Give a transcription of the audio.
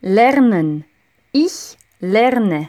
lernen. Ich lerne.